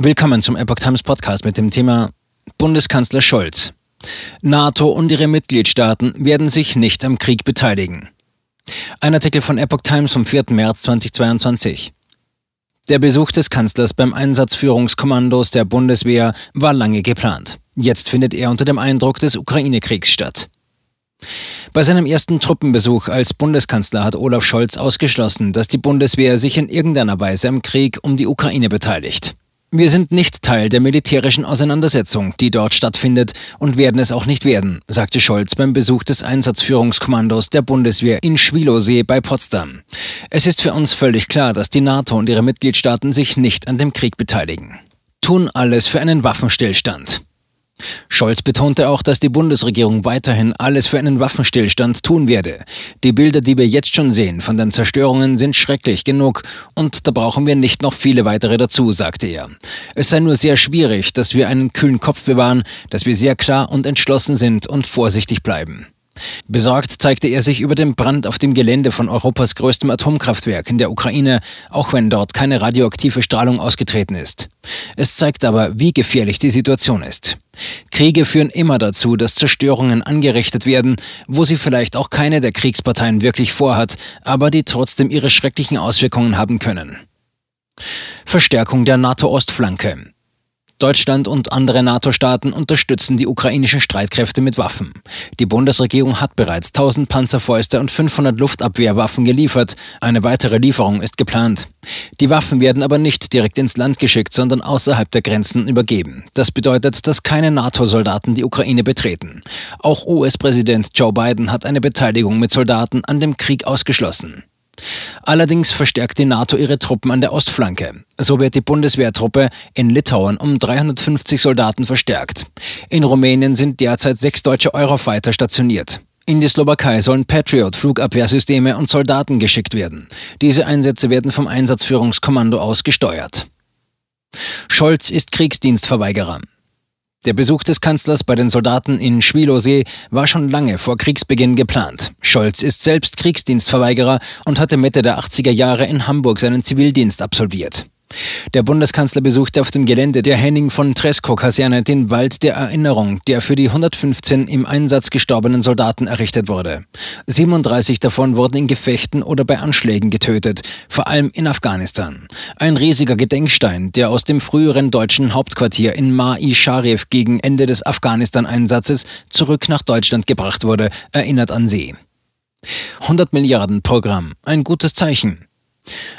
Willkommen zum Epoch Times Podcast mit dem Thema Bundeskanzler Scholz. NATO und ihre Mitgliedstaaten werden sich nicht am Krieg beteiligen. Ein Artikel von Epoch Times vom 4. März 2022. Der Besuch des Kanzlers beim Einsatzführungskommandos der Bundeswehr war lange geplant. Jetzt findet er unter dem Eindruck des Ukraine-Kriegs statt. Bei seinem ersten Truppenbesuch als Bundeskanzler hat Olaf Scholz ausgeschlossen, dass die Bundeswehr sich in irgendeiner Weise am Krieg um die Ukraine beteiligt. Wir sind nicht Teil der militärischen Auseinandersetzung, die dort stattfindet und werden es auch nicht werden, sagte Scholz beim Besuch des Einsatzführungskommandos der Bundeswehr in Schwilosee bei Potsdam. Es ist für uns völlig klar, dass die NATO und ihre Mitgliedstaaten sich nicht an dem Krieg beteiligen. Tun alles für einen Waffenstillstand. Scholz betonte auch, dass die Bundesregierung weiterhin alles für einen Waffenstillstand tun werde. Die Bilder, die wir jetzt schon sehen von den Zerstörungen, sind schrecklich genug und da brauchen wir nicht noch viele weitere dazu, sagte er. Es sei nur sehr schwierig, dass wir einen kühlen Kopf bewahren, dass wir sehr klar und entschlossen sind und vorsichtig bleiben. Besorgt zeigte er sich über den Brand auf dem Gelände von Europas größtem Atomkraftwerk in der Ukraine, auch wenn dort keine radioaktive Strahlung ausgetreten ist. Es zeigt aber, wie gefährlich die Situation ist. Kriege führen immer dazu, dass Zerstörungen angerichtet werden, wo sie vielleicht auch keine der Kriegsparteien wirklich vorhat, aber die trotzdem ihre schrecklichen Auswirkungen haben können. Verstärkung der NATO-Ostflanke. Deutschland und andere NATO-Staaten unterstützen die ukrainischen Streitkräfte mit Waffen. Die Bundesregierung hat bereits 1000 Panzerfäuste und 500 Luftabwehrwaffen geliefert. Eine weitere Lieferung ist geplant. Die Waffen werden aber nicht direkt ins Land geschickt, sondern außerhalb der Grenzen übergeben. Das bedeutet, dass keine NATO-Soldaten die Ukraine betreten. Auch US-Präsident Joe Biden hat eine Beteiligung mit Soldaten an dem Krieg ausgeschlossen. Allerdings verstärkt die NATO ihre Truppen an der Ostflanke. So wird die Bundeswehrtruppe in Litauen um 350 Soldaten verstärkt. In Rumänien sind derzeit sechs deutsche Eurofighter stationiert. In die Slowakei sollen Patriot-Flugabwehrsysteme und Soldaten geschickt werden. Diese Einsätze werden vom Einsatzführungskommando aus gesteuert. Scholz ist Kriegsdienstverweigerer. Der Besuch des Kanzlers bei den Soldaten in Schwilosee war schon lange vor Kriegsbeginn geplant. Scholz ist selbst Kriegsdienstverweigerer und hatte Mitte der 80er Jahre in Hamburg seinen Zivildienst absolviert. Der Bundeskanzler besuchte auf dem Gelände der Henning von Tresco-Kaserne den Wald der Erinnerung, der für die 115 im Einsatz gestorbenen Soldaten errichtet wurde. 37 davon wurden in Gefechten oder bei Anschlägen getötet, vor allem in Afghanistan. Ein riesiger Gedenkstein, der aus dem früheren deutschen Hauptquartier in Ma'i Sharif gegen Ende des Afghanistan-Einsatzes zurück nach Deutschland gebracht wurde, erinnert an sie. 100 Milliarden Programm, ein gutes Zeichen.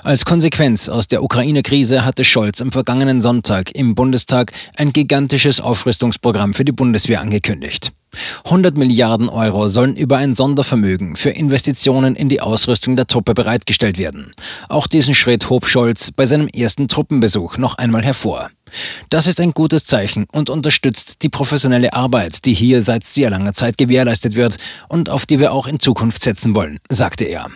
Als Konsequenz aus der Ukraine-Krise hatte Scholz am vergangenen Sonntag im Bundestag ein gigantisches Aufrüstungsprogramm für die Bundeswehr angekündigt. 100 Milliarden Euro sollen über ein Sondervermögen für Investitionen in die Ausrüstung der Truppe bereitgestellt werden. Auch diesen Schritt hob Scholz bei seinem ersten Truppenbesuch noch einmal hervor. Das ist ein gutes Zeichen und unterstützt die professionelle Arbeit, die hier seit sehr langer Zeit gewährleistet wird und auf die wir auch in Zukunft setzen wollen, sagte er.